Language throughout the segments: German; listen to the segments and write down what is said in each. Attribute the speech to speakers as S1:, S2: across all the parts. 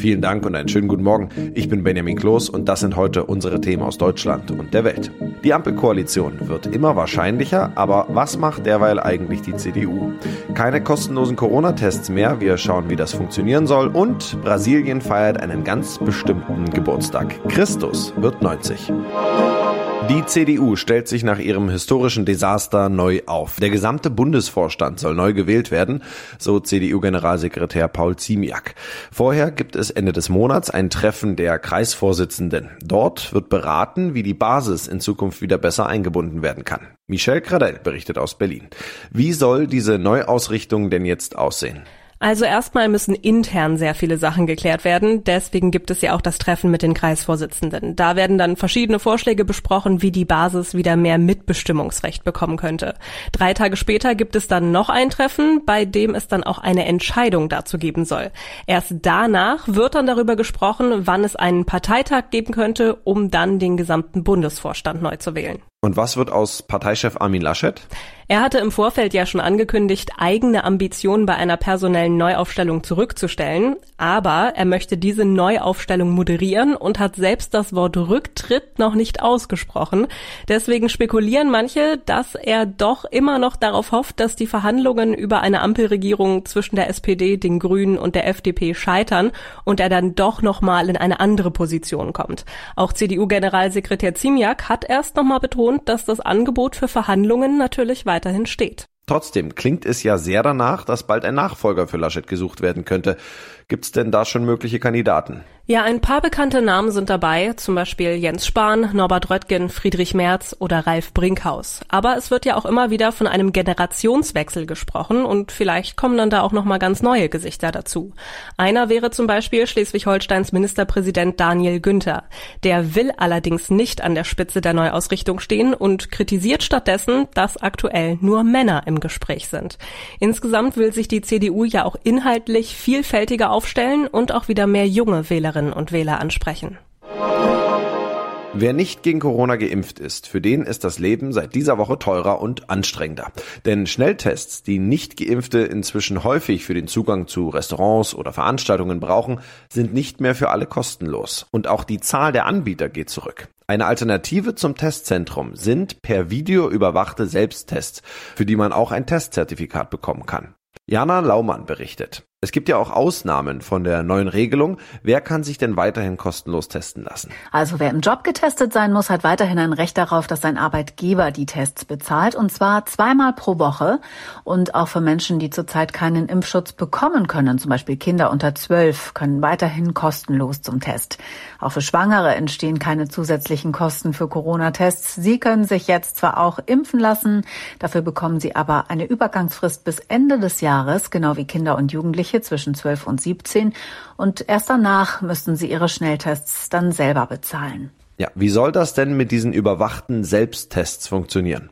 S1: Vielen Dank und einen schönen guten Morgen. Ich bin Benjamin Kloß und das sind heute unsere Themen aus Deutschland und der Welt. Die Ampelkoalition wird immer wahrscheinlicher, aber was macht derweil eigentlich die CDU? Keine kostenlosen Corona-Tests mehr, wir schauen, wie das funktionieren soll und Brasilien feiert einen ganz bestimmten Geburtstag. Christus wird 90. Die CDU stellt sich nach ihrem historischen Desaster neu auf. Der gesamte Bundesvorstand soll neu gewählt werden, so CDU-Generalsekretär Paul Ziemiak. Vorher gibt es Ende des Monats ein Treffen der Kreisvorsitzenden. Dort wird beraten, wie die Basis in Zukunft wieder besser eingebunden werden kann. Michel Cradell berichtet aus Berlin. Wie soll diese Neuausrichtung denn jetzt aussehen?
S2: Also erstmal müssen intern sehr viele Sachen geklärt werden. Deswegen gibt es ja auch das Treffen mit den Kreisvorsitzenden. Da werden dann verschiedene Vorschläge besprochen, wie die Basis wieder mehr Mitbestimmungsrecht bekommen könnte. Drei Tage später gibt es dann noch ein Treffen, bei dem es dann auch eine Entscheidung dazu geben soll. Erst danach wird dann darüber gesprochen, wann es einen Parteitag geben könnte, um dann den gesamten Bundesvorstand neu zu wählen.
S1: Und was wird aus Parteichef Armin Laschet?
S2: Er hatte im Vorfeld ja schon angekündigt, eigene Ambitionen bei einer personellen Neuaufstellung zurückzustellen, aber er möchte diese Neuaufstellung moderieren und hat selbst das Wort Rücktritt noch nicht ausgesprochen. Deswegen spekulieren manche, dass er doch immer noch darauf hofft, dass die Verhandlungen über eine Ampelregierung zwischen der SPD, den Grünen und der FDP scheitern und er dann doch nochmal in eine andere Position kommt. Auch CDU-Generalsekretär Ziemiak hat erst nochmal betont, dass das Angebot für Verhandlungen natürlich weiter weiterhin steht.
S1: Trotzdem klingt es ja sehr danach, dass bald ein Nachfolger für Laschet gesucht werden könnte. Gibt es denn da schon mögliche Kandidaten?
S2: Ja, ein paar bekannte Namen sind dabei, zum Beispiel Jens Spahn, Norbert Röttgen, Friedrich Merz oder Ralf Brinkhaus. Aber es wird ja auch immer wieder von einem Generationswechsel gesprochen und vielleicht kommen dann da auch nochmal ganz neue Gesichter dazu. Einer wäre zum Beispiel Schleswig-Holsteins Ministerpräsident Daniel Günther. Der will allerdings nicht an der Spitze der Neuausrichtung stehen und kritisiert stattdessen, dass aktuell nur Männer im Gespräch sind. Insgesamt will sich die CDU ja auch inhaltlich vielfältiger aufstellen und auch wieder mehr junge Wählerinnen und Wähler ansprechen.
S1: Wer nicht gegen Corona geimpft ist, für den ist das Leben seit dieser Woche teurer und anstrengender. Denn Schnelltests, die nicht geimpfte inzwischen häufig für den Zugang zu Restaurants oder Veranstaltungen brauchen, sind nicht mehr für alle kostenlos. Und auch die Zahl der Anbieter geht zurück. Eine Alternative zum Testzentrum sind per Video überwachte Selbsttests, für die man auch ein Testzertifikat bekommen kann. Jana Laumann berichtet. Es gibt ja auch Ausnahmen von der neuen Regelung. Wer kann sich denn weiterhin kostenlos testen lassen?
S3: Also wer im Job getestet sein muss, hat weiterhin ein Recht darauf, dass sein Arbeitgeber die Tests bezahlt. Und zwar zweimal pro Woche. Und auch für Menschen, die zurzeit keinen Impfschutz bekommen können, zum Beispiel Kinder unter zwölf, können weiterhin kostenlos zum Test. Auch für Schwangere entstehen keine zusätzlichen Kosten für Corona-Tests. Sie können sich jetzt zwar auch impfen lassen, dafür bekommen sie aber eine Übergangsfrist bis Ende des Jahres, genau wie Kinder und Jugendliche Jugendliche zwischen 12 und 17 und erst danach müssten sie ihre Schnelltests dann selber bezahlen.
S1: Ja, wie soll das denn mit diesen überwachten Selbsttests funktionieren?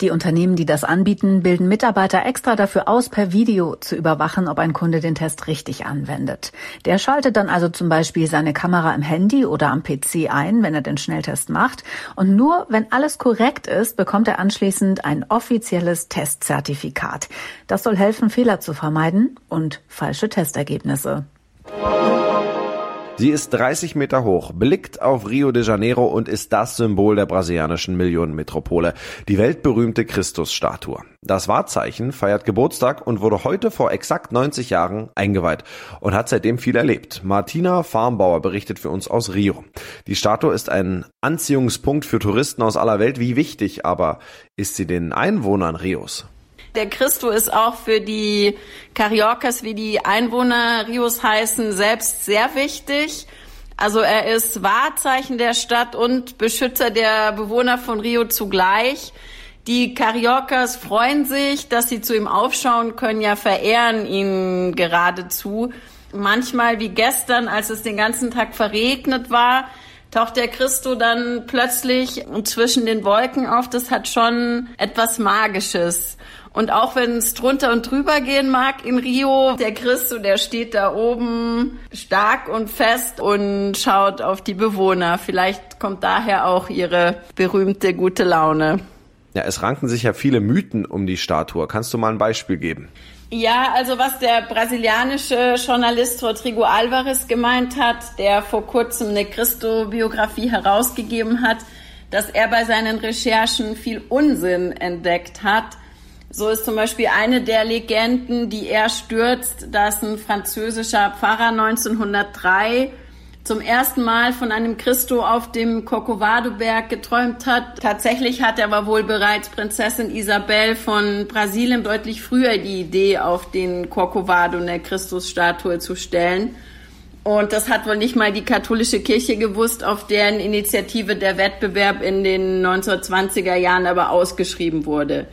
S3: Die Unternehmen, die das anbieten, bilden Mitarbeiter extra dafür aus, per Video zu überwachen, ob ein Kunde den Test richtig anwendet. Der schaltet dann also zum Beispiel seine Kamera im Handy oder am PC ein, wenn er den Schnelltest macht. Und nur wenn alles korrekt ist, bekommt er anschließend ein offizielles Testzertifikat. Das soll helfen, Fehler zu vermeiden und falsche Testergebnisse.
S1: Sie ist 30 Meter hoch, blickt auf Rio de Janeiro und ist das Symbol der brasilianischen Millionenmetropole, die weltberühmte Christusstatue. Das Wahrzeichen feiert Geburtstag und wurde heute vor exakt 90 Jahren eingeweiht und hat seitdem viel erlebt. Martina Farmbauer berichtet für uns aus Rio. Die Statue ist ein Anziehungspunkt für Touristen aus aller Welt. Wie wichtig aber ist sie den Einwohnern Rios?
S4: Der Christo ist auch für die Cariocas, wie die Einwohner Rios heißen, selbst sehr wichtig. Also er ist Wahrzeichen der Stadt und Beschützer der Bewohner von Rio zugleich. Die Cariocas freuen sich, dass sie zu ihm aufschauen können, ja verehren ihn geradezu. Manchmal wie gestern, als es den ganzen Tag verregnet war, taucht der Christo dann plötzlich zwischen den Wolken auf. Das hat schon etwas Magisches. Und auch wenn es drunter und drüber gehen mag in Rio, der Christo, der steht da oben stark und fest und schaut auf die Bewohner. Vielleicht kommt daher auch ihre berühmte gute Laune.
S1: Ja, es ranken sich ja viele Mythen um die Statue. Kannst du mal ein Beispiel geben?
S4: Ja, also was der brasilianische Journalist Rodrigo Alvarez gemeint hat, der vor kurzem eine Christo-Biografie herausgegeben hat, dass er bei seinen Recherchen viel Unsinn entdeckt hat so ist zum Beispiel eine der Legenden, die er stürzt, dass ein französischer Pfarrer 1903 zum ersten Mal von einem Christo auf dem Corcovado-Berg geträumt hat. Tatsächlich hat er aber wohl bereits Prinzessin Isabel von Brasilien deutlich früher die Idee, auf den Corcovado eine Christusstatue zu stellen. Und das hat wohl nicht mal die katholische Kirche gewusst, auf deren Initiative der Wettbewerb in den 1920er Jahren aber ausgeschrieben wurde.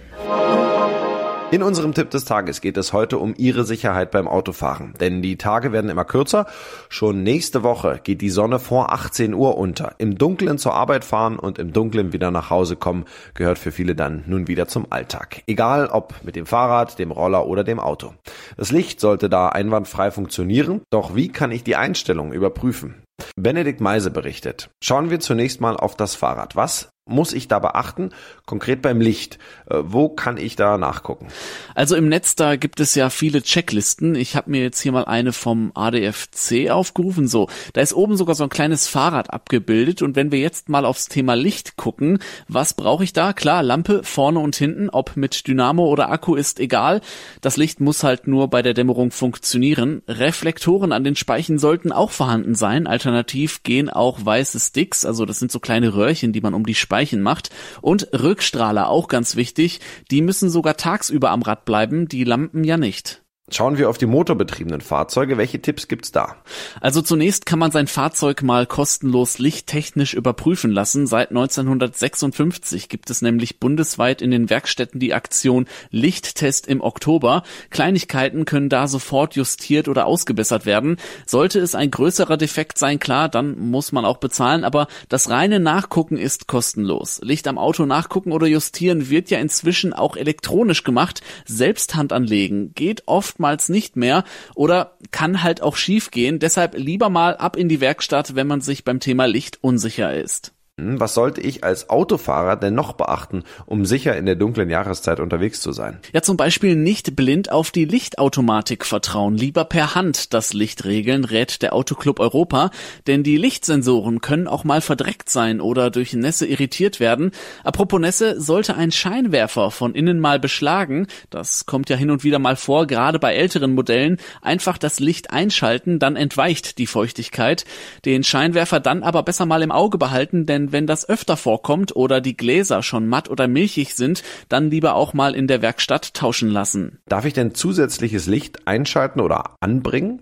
S1: In unserem Tipp des Tages geht es heute um Ihre Sicherheit beim Autofahren. Denn die Tage werden immer kürzer. Schon nächste Woche geht die Sonne vor 18 Uhr unter. Im Dunkeln zur Arbeit fahren und im Dunkeln wieder nach Hause kommen, gehört für viele dann nun wieder zum Alltag. Egal ob mit dem Fahrrad, dem Roller oder dem Auto. Das Licht sollte da einwandfrei funktionieren. Doch wie kann ich die Einstellung überprüfen? Benedikt Meise berichtet. Schauen wir zunächst mal auf das Fahrrad. Was muss ich da beachten? Konkret beim Licht. Äh, wo kann ich da nachgucken?
S5: Also im Netz, da gibt es ja viele Checklisten. Ich habe mir jetzt hier mal eine vom ADFC aufgerufen. So, da ist oben sogar so ein kleines Fahrrad abgebildet. Und wenn wir jetzt mal aufs Thema Licht gucken, was brauche ich da? Klar, Lampe vorne und hinten, ob mit Dynamo oder Akku ist egal. Das Licht muss halt nur bei der Dämmerung funktionieren. Reflektoren an den Speichen sollten auch vorhanden sein. Alternativ gehen auch weiße Sticks, also das sind so kleine Röhrchen, die man um die macht. Und Rückstrahler, auch ganz wichtig, die müssen sogar tagsüber am Rad bleiben, die Lampen ja nicht.
S1: Schauen wir auf die motorbetriebenen Fahrzeuge. Welche Tipps gibt's da?
S5: Also zunächst kann man sein Fahrzeug mal kostenlos lichttechnisch überprüfen lassen. Seit 1956 gibt es nämlich bundesweit in den Werkstätten die Aktion Lichttest im Oktober. Kleinigkeiten können da sofort justiert oder ausgebessert werden. Sollte es ein größerer Defekt sein, klar, dann muss man auch bezahlen, aber das reine Nachgucken ist kostenlos. Licht am Auto nachgucken oder justieren wird ja inzwischen auch elektronisch gemacht. Selbsthand anlegen geht oft oftmals nicht mehr oder kann halt auch schief gehen. Deshalb lieber mal ab in die Werkstatt, wenn man sich beim Thema Licht unsicher ist.
S1: Hm, was sollte ich als Autofahrer denn noch beachten, um sicher in der dunklen Jahreszeit unterwegs zu sein?
S5: Ja, zum Beispiel nicht blind auf die Lichtautomatik vertrauen, lieber per Hand das Licht regeln, rät der Autoclub Europa, denn die Lichtsensoren können auch mal verdreckt sein oder durch Nässe irritiert werden. Apropos Nässe, sollte ein Scheinwerfer von innen mal beschlagen, das kommt ja hin und wieder mal vor, gerade bei älteren Modellen, einfach das Licht einschalten, dann entweicht die Feuchtigkeit. Den Scheinwerfer dann aber besser mal im Auge behalten, denn wenn das öfter vorkommt oder die Gläser schon matt oder milchig sind, dann lieber auch mal in der Werkstatt tauschen lassen.
S1: Darf ich denn zusätzliches Licht einschalten oder anbringen?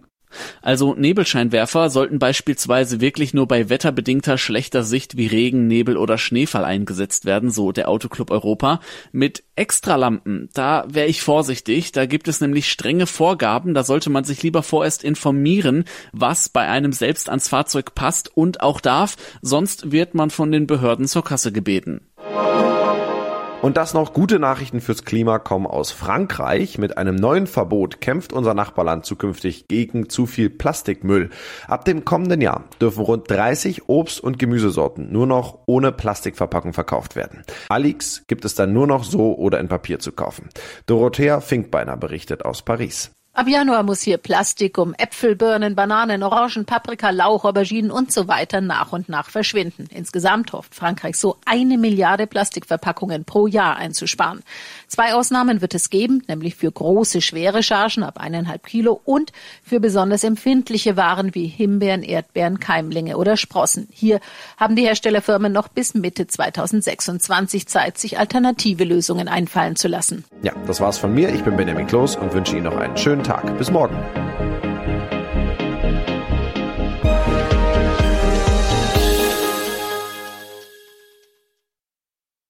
S5: Also Nebelscheinwerfer sollten beispielsweise wirklich nur bei wetterbedingter schlechter Sicht wie Regen, Nebel oder Schneefall eingesetzt werden, so der Autoclub Europa. Mit Extralampen, da wäre ich vorsichtig, da gibt es nämlich strenge Vorgaben, da sollte man sich lieber vorerst informieren, was bei einem selbst ans Fahrzeug passt und auch darf, sonst wird man von den Behörden zur Kasse gebeten.
S1: Und das noch gute Nachrichten fürs Klima kommen aus Frankreich. Mit einem neuen Verbot kämpft unser Nachbarland zukünftig gegen zu viel Plastikmüll. Ab dem kommenden Jahr dürfen rund 30 Obst- und Gemüsesorten nur noch ohne Plastikverpackung verkauft werden. Alix gibt es dann nur noch so oder in Papier zu kaufen. Dorothea Finkbeiner berichtet aus Paris.
S6: Ab Januar muss hier Plastik um Äpfel, Birnen, Bananen, Orangen, Paprika, Lauch, Auberginen und so weiter nach und nach verschwinden. Insgesamt hofft Frankreich so eine Milliarde Plastikverpackungen pro Jahr einzusparen. Zwei Ausnahmen wird es geben, nämlich für große, schwere Chargen ab eineinhalb Kilo und für besonders empfindliche Waren wie Himbeeren, Erdbeeren, Keimlinge oder Sprossen. Hier haben die Herstellerfirmen noch bis Mitte 2026 Zeit, sich alternative Lösungen einfallen zu lassen.
S1: Ja, das war's von mir. Ich bin Benjamin Kloß und wünsche Ihnen noch einen schönen Tag. Bis morgen.